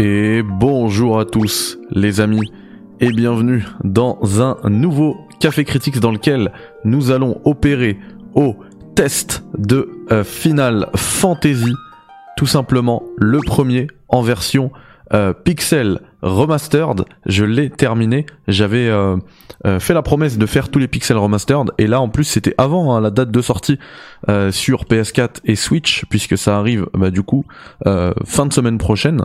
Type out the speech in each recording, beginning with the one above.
Et bonjour à tous les amis et bienvenue dans un nouveau Café Critics dans lequel nous allons opérer au test de euh, Final Fantasy, tout simplement le premier en version euh, Pixel Remastered. Je l'ai terminé, j'avais euh, euh, fait la promesse de faire tous les Pixel Remastered. Et là en plus c'était avant hein, la date de sortie euh, sur PS4 et Switch puisque ça arrive bah, du coup fin de semaine prochaine.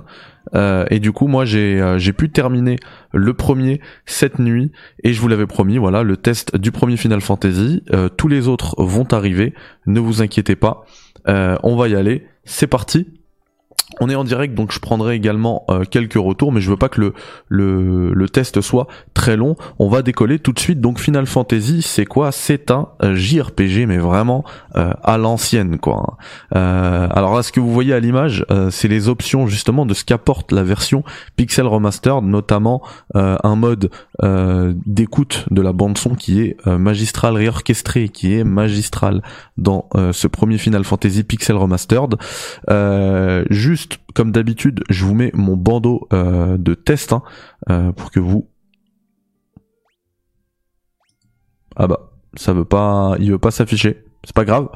Et du coup moi j'ai j'ai pu terminer le premier cette nuit. Et je vous l'avais promis voilà le test du premier Final Fantasy. Tous les autres vont arriver. Ne vous inquiétez pas. On va y aller. C'est parti on est en direct, donc je prendrai également euh, quelques retours, mais je veux pas que le, le, test soit très long. On va décoller tout de suite. Donc Final Fantasy, c'est quoi? C'est un euh, JRPG, mais vraiment euh, à l'ancienne, quoi. alors là, ce que vous voyez à l'image, c'est les options justement de ce qu'apporte la version Pixel Remastered, notamment un mode d'écoute de la bande son qui est magistral, réorchestré, qui est magistral dans ce premier Final Fantasy Pixel Remastered. juste comme d'habitude, je vous mets mon bandeau euh, de test hein, euh, pour que vous. Ah bah, ça veut pas, il veut pas s'afficher. C'est pas grave.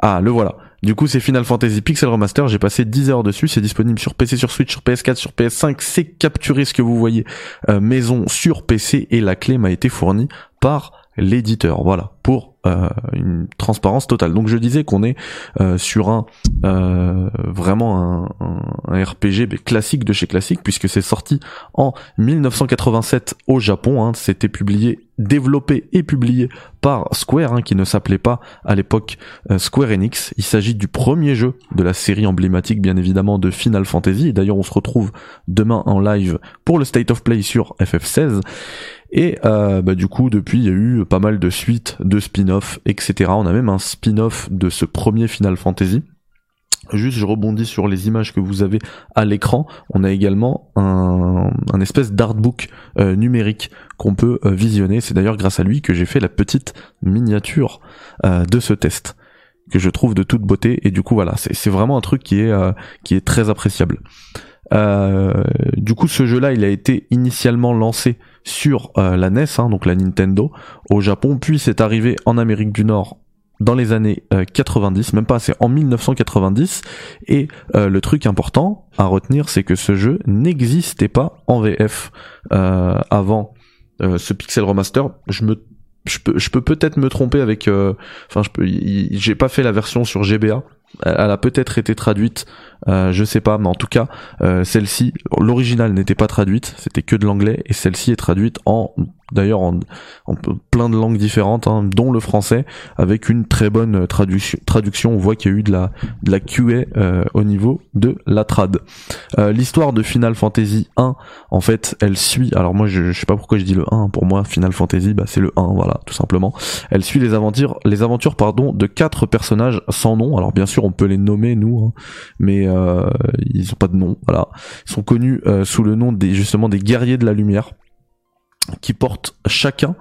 Ah, le voilà. Du coup, c'est Final Fantasy Pixel Remaster. J'ai passé 10 heures dessus. C'est disponible sur PC, sur Switch, sur PS4, sur PS5. C'est capturé ce que vous voyez euh, maison sur PC et la clé m'a été fournie par l'éditeur. Voilà, pour euh, une transparence totale. Donc je disais qu'on est euh, sur un euh, vraiment un, RPG classique de chez classique puisque c'est sorti en 1987 au Japon. Hein. C'était publié, développé et publié par Square, hein, qui ne s'appelait pas à l'époque Square Enix. Il s'agit du premier jeu de la série emblématique, bien évidemment, de Final Fantasy. D'ailleurs, on se retrouve demain en live pour le State of Play sur FF16. Et euh, bah, du coup, depuis, il y a eu pas mal de suites, de spin-off, etc. On a même un spin-off de ce premier Final Fantasy. Juste, je rebondis sur les images que vous avez à l'écran. On a également un, espèce d'artbook euh, numérique qu'on peut euh, visionner. C'est d'ailleurs grâce à lui que j'ai fait la petite miniature de ce test que je trouve de toute beauté. Et du coup, voilà, c'est vraiment un truc qui est qui est très appréciable. du coup, ce jeu-là, il a été initialement lancé sur euh, la NES, hein, donc la Nintendo, au Japon, puis c'est arrivé en Amérique du Nord dans les années 90, euh, même pas, c'est en 1990, et euh, le truc important à retenir, c'est que ce jeu n'existait pas en VF avant ce Pixel Remaster. Je me je peux je peux peut-être me tromper avec enfin je peux j'ai pas fait la version sur GBA elle a peut-être été traduite euh, je sais pas, mais en tout cas, euh, celle-ci, l'original n'était pas traduite, c'était que de l'anglais, et celle-ci est traduite en d'ailleurs en, plein de langues différentes, hein, dont le français, avec une très bonne traduction. traduction on voit qu'il y a eu de la, de QA euh, au niveau de la trad. Euh, l'histoire de Final Fantasy 1, en fait, elle suit. Alors moi, je, je sais pas pourquoi je dis le 1. Pour moi, Final Fantasy, bah, c'est le 1, voilà, tout simplement. Elle suit les aventures, les aventures, pardon, de quatre personnages sans nom. Alors bien sûr, on peut les nommer nous, hein, mais euh, ils ont pas de nom. Voilà, ils sont connus sous le nom des justement des guerriers de la lumière qui portent chacun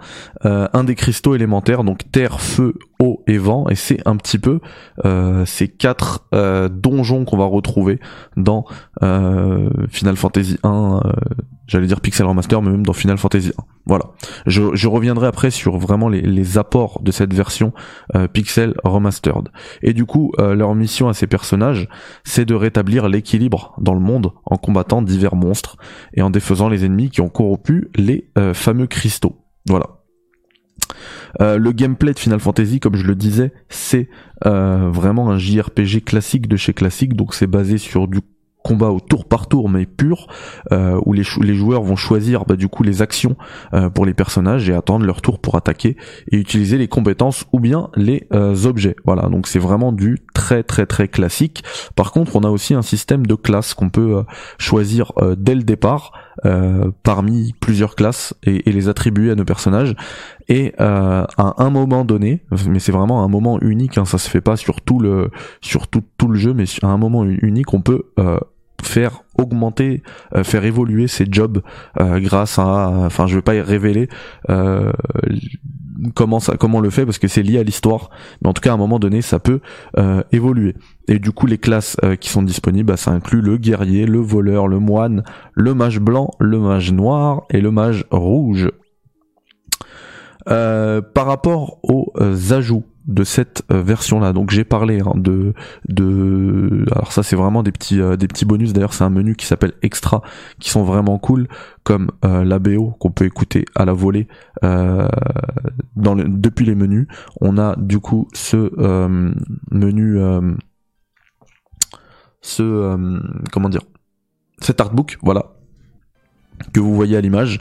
euh, un des cristaux élémentaires, donc terre, feu, eau et vent, et c'est un petit peu euh, ces quatre euh, donjons qu'on va retrouver dans Final Fantasy 1, j'allais dire Pixel Remaster, mais même dans Final Fantasy 1. Voilà. Je, reviendrai après sur vraiment les, apports de cette version Pixel Remastered. Et du coup, leur mission à ces personnages, c'est de rétablir l'équilibre dans le monde en combattant divers monstres et en défaisant les ennemis qui ont corrompu les fameux cristaux. Voilà. Euh, le gameplay de Final Fantasy, comme je le disais, c'est euh, vraiment un JRPG classique de chez classique, donc c'est basé sur du combat au tour par tour mais pur euh, où les, les, joueurs vont choisir bah, du coup les actions euh, pour les personnages et attendre leur tour pour attaquer et utiliser les compétences ou bien les euh, objets. Voilà donc c'est vraiment du très très très classique. Par contre on a aussi un système de classes qu'on peut euh, choisir euh, dès le départ parmi plusieurs classes et, et, les attribuer à nos personnages. Et à un moment donné mais c'est vraiment un moment unique hein, ça se fait pas sur tout le sur tout, tout le jeu mais à un moment unique on peut faire augmenter, euh, faire évoluer ses jobs euh, grâce à, enfin je vais pas y révéler euh, comment ça, comment on le fait parce que c'est lié à l'histoire, mais en tout cas à un moment donné ça peut évoluer. Et du coup les classes qui sont disponibles, bah, ça inclut le guerrier, le voleur, le moine, le mage blanc, le mage noir et le mage rouge. par rapport aux ajouts de cette euh, version là donc j'ai parlé hein, de de alors ça c'est vraiment des petits euh, des petits bonus. D'ailleurs c'est un menu qui s'appelle extra qui sont vraiment cool comme euh, la BO qu'on peut écouter à la volée dans le, depuis les menus. On a du coup ce menu ce comment dire cet artbook voilà que vous voyez à l'image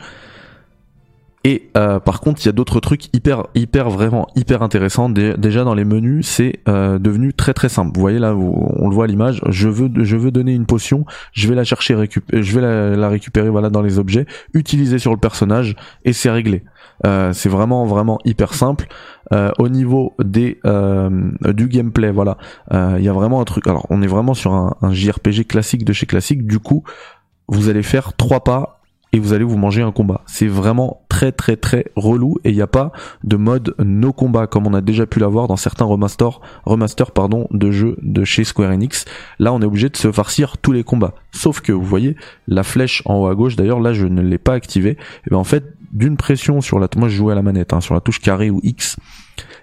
et euh, par contre, il y a d'autres trucs hyper, hyper, vraiment hyper intéressants. déjà dans les menus, c'est euh, devenu très très simple. Vous voyez là, on le voit à l'image. Je veux, je veux donner une potion. Je vais la chercher, je vais la, récupérer, voilà, dans les objets, utiliser sur le personnage, et c'est réglé. Euh, c'est vraiment, vraiment hyper simple. au niveau des du gameplay, voilà, il y a vraiment un truc. Alors, on est vraiment sur un, un JRPG classique de chez classique. Du coup, vous allez faire trois pas et vous allez vous manger un combat. C'est vraiment très très très relou et il n'y a pas de mode no combat comme on a déjà pu l'avoir dans certains remasters, remaster pardon, de jeux de chez Square Enix. Là on est obligé de se farcir tous les combats. Sauf que vous voyez la flèche en haut à gauche, d'ailleurs là je ne l'ai pas activé. Et bien en fait d'une pression sur la, moi je jouais à la manette, hein, sur la touche carré ou X,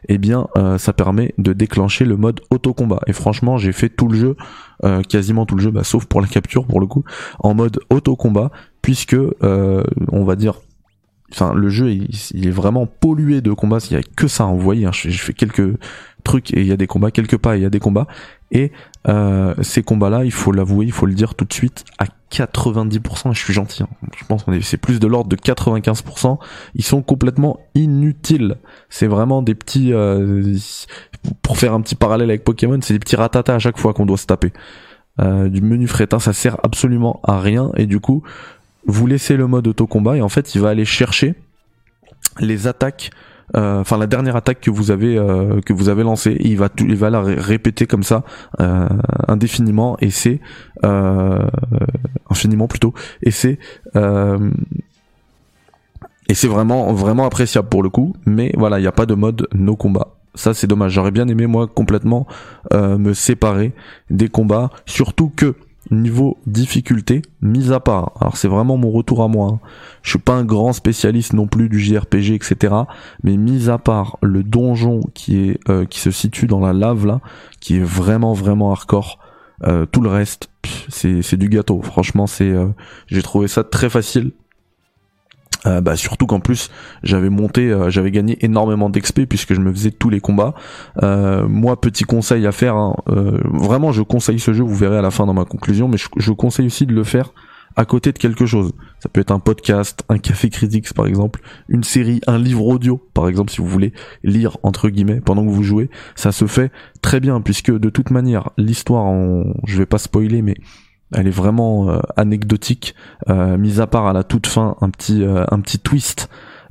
eh bien euh, ça permet de déclencher le mode auto combat. Et franchement j'ai fait tout le jeu, euh, quasiment tout le jeu, bah, sauf pour la capture pour le coup, en mode auto combat puisque euh, on va dire enfin le jeu il, est vraiment pollué de combats il y a que ça vous voyez hein, je, fais quelques trucs et il y a des combats quelques pas et il y a des combats et euh, ces combats là il faut l'avouer il faut le dire tout de suite à 90% je suis gentil hein, je pense qu'on est c'est plus de l'ordre de 95% ils sont complètement inutiles. C'est vraiment des petits euh, pour faire un petit parallèle avec Pokémon c'est des petits ratatas à chaque fois qu'on doit se taper. Euh, du menu fretin ça sert absolument à rien et du coup vous laissez le mode auto combat et en fait il va aller chercher les attaques enfin la dernière attaque que vous avez euh, que vous avez lancée il va il va la répéter comme ça euh, indéfiniment. Et c'est infiniment plutôt. Et c'est et c'est vraiment vraiment appréciable pour le coup. Mais voilà il n'y a pas de mode no combat. Ça c'est dommage. J'aurais bien aimé moi complètement me séparer des combats. Surtout que niveau difficulté, mis à part. Alors c'est vraiment mon retour à moi. Hein. Je suis pas un grand spécialiste non plus du JRPG, etc. Mais mis à part le donjon qui est euh, qui se situe dans la lave là, qui est vraiment vraiment hardcore. Euh, tout le reste, c'est du gâteau. Franchement, c'est euh, j'ai trouvé ça très facile. Euh, bah surtout qu'en plus j'avais monté, euh, j'avais gagné énormément d'XP puisque je me faisais tous les combats. Euh, moi petit conseil à faire, hein, vraiment je conseille ce jeu, vous verrez à la fin dans ma conclusion, mais je, conseille aussi de le faire à côté de quelque chose. Ça peut être un podcast, un café critiques par exemple, une série, un livre audio par exemple si vous voulez lire entre guillemets pendant que vous jouez. Ça se fait très bien puisque de toute manière l'histoire, en... je vais pas spoiler mais elle est vraiment euh, anecdotique, euh, mis à part à la toute fin un petit euh, un petit twist,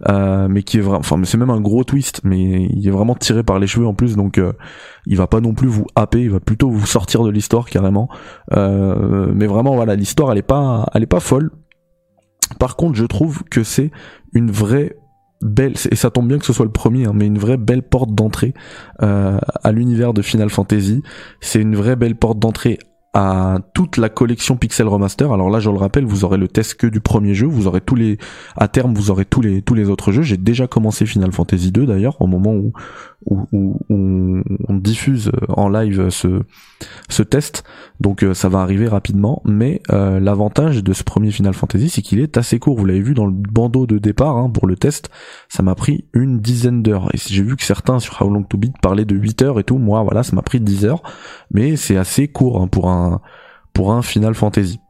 mais qui est vraiment, enfin c'est même un gros twist, mais il est vraiment tiré par les cheveux en plus, donc il va pas non plus vous happer, il va plutôt vous sortir de l'histoire carrément. mais vraiment voilà, l'histoire elle est pas elle est pas folle. Par contre, je trouve que c'est une vraie belle et ça tombe bien que ce soit le premier hein, mais une vraie belle porte d'entrée à l'univers de Final Fantasy c'est une vraie belle porte d'entrée à toute la collection Pixel Remaster. Alors là, je le rappelle, vous aurez le test que du premier jeu, vous aurez tous les à terme, vous aurez tous les tous les autres jeux. J'ai déjà commencé Final Fantasy 2 d'ailleurs au moment où on diffuse en live ce, ce test. Donc euh, ça va arriver rapidement. Mais euh, l'avantage de ce premier Final Fantasy, c'est qu'il est assez court. Vous l'avez vu dans le bandeau de départ hein, pour le test. Ça m'a pris une dizaine d'heures. Et j'ai vu que certains sur How Long to Beat parlaient de 8 heures et tout. Moi, voilà, ça m'a pris 10 heures. Mais c'est assez court hein, pour un Final Fantasy.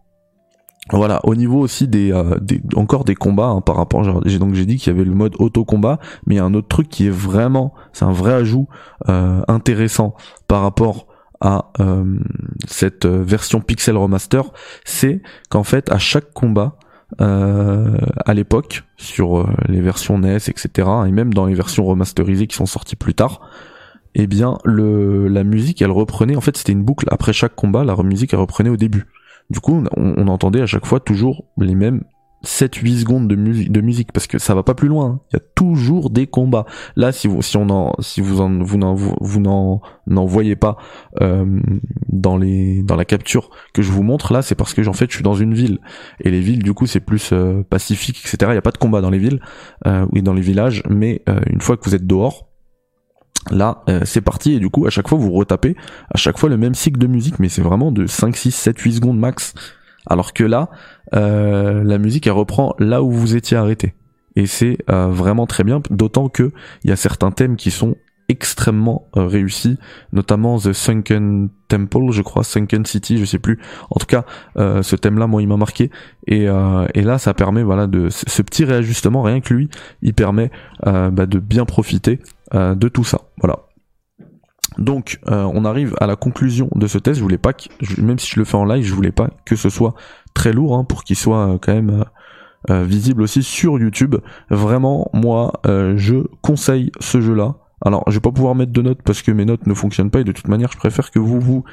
Voilà, au niveau aussi des, euh, des encore des combats hein, par rapport, j'ai donc j'ai dit qu'il y avait le mode auto combat, mais il y a un autre truc qui est vraiment, c'est un vrai ajout euh, intéressant par rapport à euh, cette version Pixel Remaster, c'est qu'en fait à chaque combat à l'époque sur les versions NES, etc. et même dans les versions remasterisées qui sont sorties plus tard, eh bien le la musique elle reprenait en fait c'était une boucle après chaque combat, la musique elle reprenait au début. Du coup, on, entendait à chaque fois toujours les mêmes 7-8 secondes de musique, parce que ça va pas plus loin. hein. Il y a toujours des combats. Là, si vous, si on en, si vous en, vous n'en, vous n'en, n'en voyez pas euh, dans les, dans la capture que je vous montre là, c'est parce que en fait, je suis dans une ville et les villes, du coup, c'est plus euh, pacifique, etc. Il y a pas de combat dans les villes euh, ou dans les villages, mais euh, une fois que vous êtes dehors. Là, euh, c'est parti et du coup, à chaque fois, vous retapez à chaque fois le même cycle de musique, mais c'est vraiment de 5, 6, 7, 8 secondes max. Alors que là, euh, la musique elle reprend là où vous étiez arrêté. Et c'est euh, vraiment très bien d'autant que il y a certains thèmes qui sont extrêmement réussis notamment The Sunken Temple je crois Sunken City je sais plus. En tout cas ce thème là moi il m'a marqué. Et, et là ça permet voilà de ce petit réajustement rien que lui il permet bah, de bien profiter euh, de tout ça voilà donc, euh, on arrive à la conclusion de ce test. Je voulais pas, que, même si je le fais en live, je voulais pas que ce soit très lourd hein, pour qu'il soit euh, quand même visible aussi sur YouTube. Vraiment, moi, je conseille ce jeu-là. Alors, je vais pas pouvoir mettre de notes parce que mes notes ne fonctionnent pas et de toute manière, je préfère que vous, vous,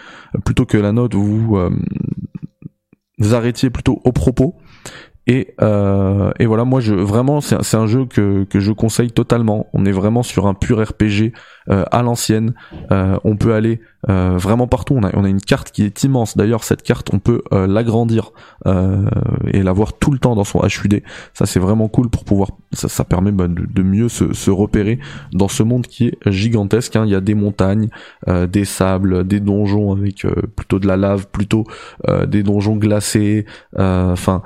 plutôt que la note, vous arrêtiez plutôt au propos. Et, euh, et voilà, moi je vraiment c'est un- un jeu que, que je conseille totalement. On est vraiment sur un pur RPG euh, à l'ancienne. Euh, on peut aller euh, vraiment partout. On a, on a une carte qui est immense. D'ailleurs, cette carte, on peut euh, l'agrandir euh, et la voir tout le temps dans son HUD. Ça, c'est vraiment cool pour pouvoir. Ça, ça permet bah, de, de mieux se, se repérer dans ce monde qui est gigantesque. hein. Il y a des montagnes, des sables, des donjons avec plutôt de la lave, plutôt des donjons glacés. Enfin,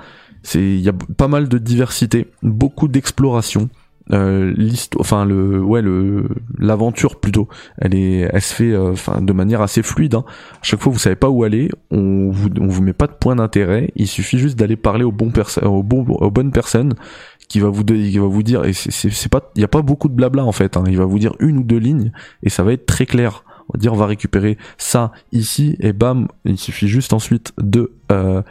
il y a pas mal de diversité, beaucoup d'exploration. Euh, enfin le, ouais le, l'aventure plutôt, elle est, elle se fait, euh, enfin de manière assez fluide. Hein. À chaque fois, vous savez pas où aller, on vous, on vous met pas de point d'intérêt. Il suffit juste d'aller parler au bon perso- au bon, aux bonnes personnes qui va vous, qui va vous dire. Et c'est pas, il y a pas beaucoup de blabla en fait. Hein. Il va vous dire une ou deux lignes et ça va être très clair. On va dire, on va récupérer ça ici et bam, il suffit juste ensuite de euh,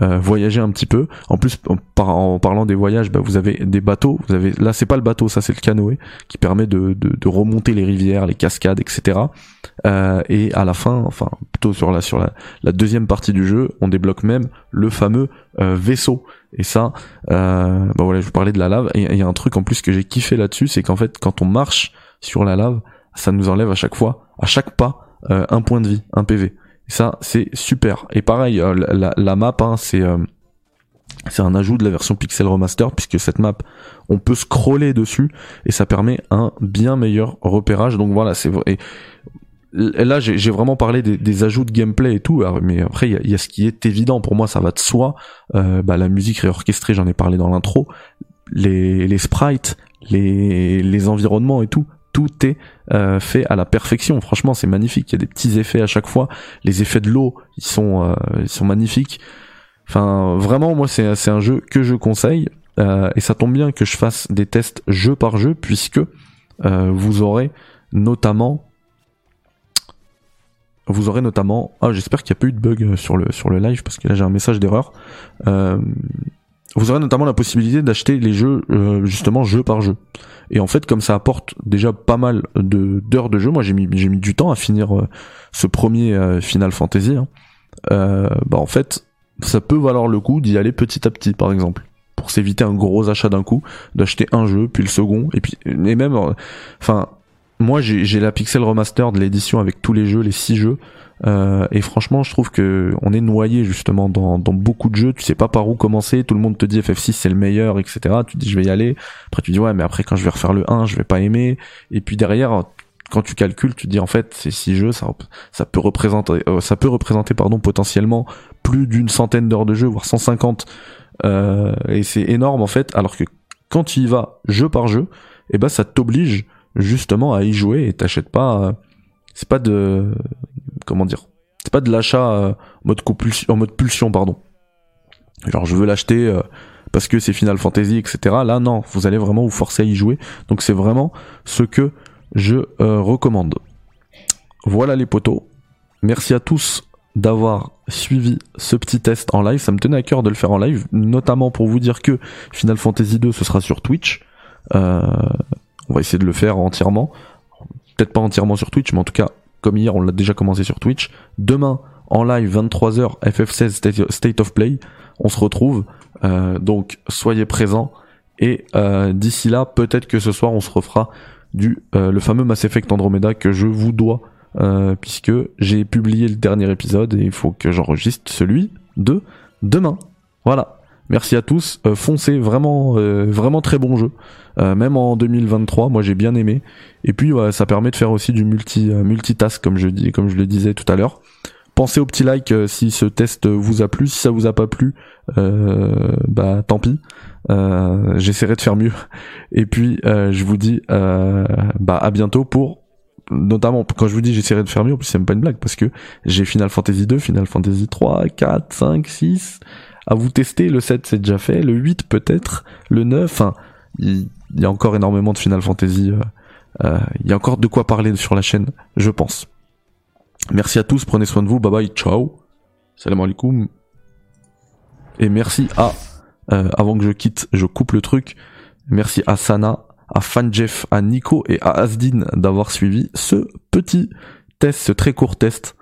euh, voyager un petit peu. En plus, en, par- en parlant des voyages, bah, vous avez des bateaux. Vous avez là, c'est pas le bateau, ça c'est le canoë qui permet de, de, de remonter les rivières, les cascades, etc. Euh, et à la fin, enfin plutôt sur la sur la, la deuxième partie du jeu, on débloque même le fameux euh, vaisseau. Et ça, euh, bah voilà, je vous parlais de la lave. Et il y a un truc en plus que j'ai kiffé là-dessus, c'est qu'en fait, quand on marche sur la lave, ça nous enlève à chaque fois, à chaque pas, euh, un point de vie, un PV. Ça, c'est super. Et pareil, euh, la, la- map, hein, c'est euh, c'est un ajout de la version Pixel Remaster puisque cette map, on peut scroller dessus et ça permet un bien meilleur repérage. Donc voilà, c'est vrai. Et là, j'ai vraiment parlé des, des ajouts de gameplay et tout, alors, mais après, il y y a ce qui est évident pour moi, ça va de soi. Euh, bah, la musique réorchestrée, j'en ai parlé dans l'intro. Les, les sprites, les, les environnements et tout, tout est euh, fait à la perfection. Franchement, c'est magnifique. Il y a des petits effets à chaque fois. Les effets de l'eau, ils sont, euh, ils sont magnifiques. Enfin, vraiment, moi, c'est c'est un jeu que je conseille. Euh, et ça tombe bien que je fasse des tests jeu par jeu, puisque vous aurez notamment vous aurez notamment ah j'espère qu'il n'y a pas eu de bug sur le sur le live parce que là j'ai un message d'erreur vous aurez notamment la possibilité d'acheter les jeux euh, justement jeu par jeu. Et en fait comme ça apporte déjà pas mal de d'heures de jeu moi j'ai mis j'ai mis du temps à finir euh, ce premier euh, Final Fantasy hein. Euh, bah en fait ça peut valoir le coup d'y aller petit à petit par exemple. Pour s'éviter un gros achat d'un coup d'acheter un jeu puis le second et puis et même enfin moi j'ai j'ai la Pixel Remaster de l'édition avec tous les jeux les six jeux euh, et franchement, je trouve que on est noyé justement dans, dans beaucoup de jeux. Tu sais pas par où commencer. Tout le monde te dit FF6 c'est le meilleur, etc. Tu dis je vais y aller. Après tu dis ouais, mais après quand je vais refaire le 1, je vais pas aimer. Et puis derrière, quand tu calcules, tu te dis en fait ces six jeux, ça, ça peut représenter, euh, ça peut représenter pardon potentiellement plus d'une centaine d'heures de jeu, voire 150. Euh, et c'est énorme en fait. Alors que quand tu y vas jeu par jeu, et ben ça t'oblige justement à y jouer et t'achètes pas. euh, c'est pas de comment dire c'est pas de l'achat euh, en mode pulsion pardon. Genre je veux l'acheter euh, parce que c'est Final Fantasy etc là non vous allez vraiment vous forcer à y jouer. Donc c'est vraiment ce que je euh, recommande. Voilà les potos merci à tous d'avoir suivi ce petit test en live. Ça me tenait à cœur de le faire en live notamment pour vous dire que Final Fantasy 2 ce sera sur Twitch. On va essayer de le faire entièrement. Peut-être pas entièrement sur Twitch mais en tout cas comme hier on l'a déjà commencé sur Twitch. Demain en live 23h FF16 State of Play. On se retrouve, donc soyez présents. Et d'ici là, peut-être que ce soir on se refera du le fameux Mass Effect Andromeda que je vous dois puisque j'ai publié le dernier épisode et il faut que j'enregistre celui de demain. Voilà. Merci à tous. Euh, foncez, vraiment, euh, vraiment très bon jeu. Euh, même en 2023, moi j'ai bien aimé. Et puis ça permet de faire aussi du multi multitask comme je dis, comme je le disais tout à l'heure. Pensez au petit like si ce test vous a plu. Si ça vous a pas plu, bah tant pis. J'essaierai de faire mieux. Et puis je vous dis bah à bientôt pour notamment quand je vous dis j'essaierai de faire mieux, en plus c'est même pas une blague parce que j'ai Final Fantasy 2, Final Fantasy 3, 4, 5, 6 à vous tester. Le 7 c'est déjà fait, le 8 peut-être, le 9. Enfin, il y, a encore énormément de Final Fantasy. Euh, euh, il y a encore de quoi parler sur la chaîne, je pense. Merci à tous, prenez soin de vous, bye bye, ciao. Salam alaikum. Et merci à, euh, avant que je quitte, je coupe le truc. Merci à Sana, à Fanjeff, à Nico et à Asdin d'avoir suivi ce petit test, ce très court test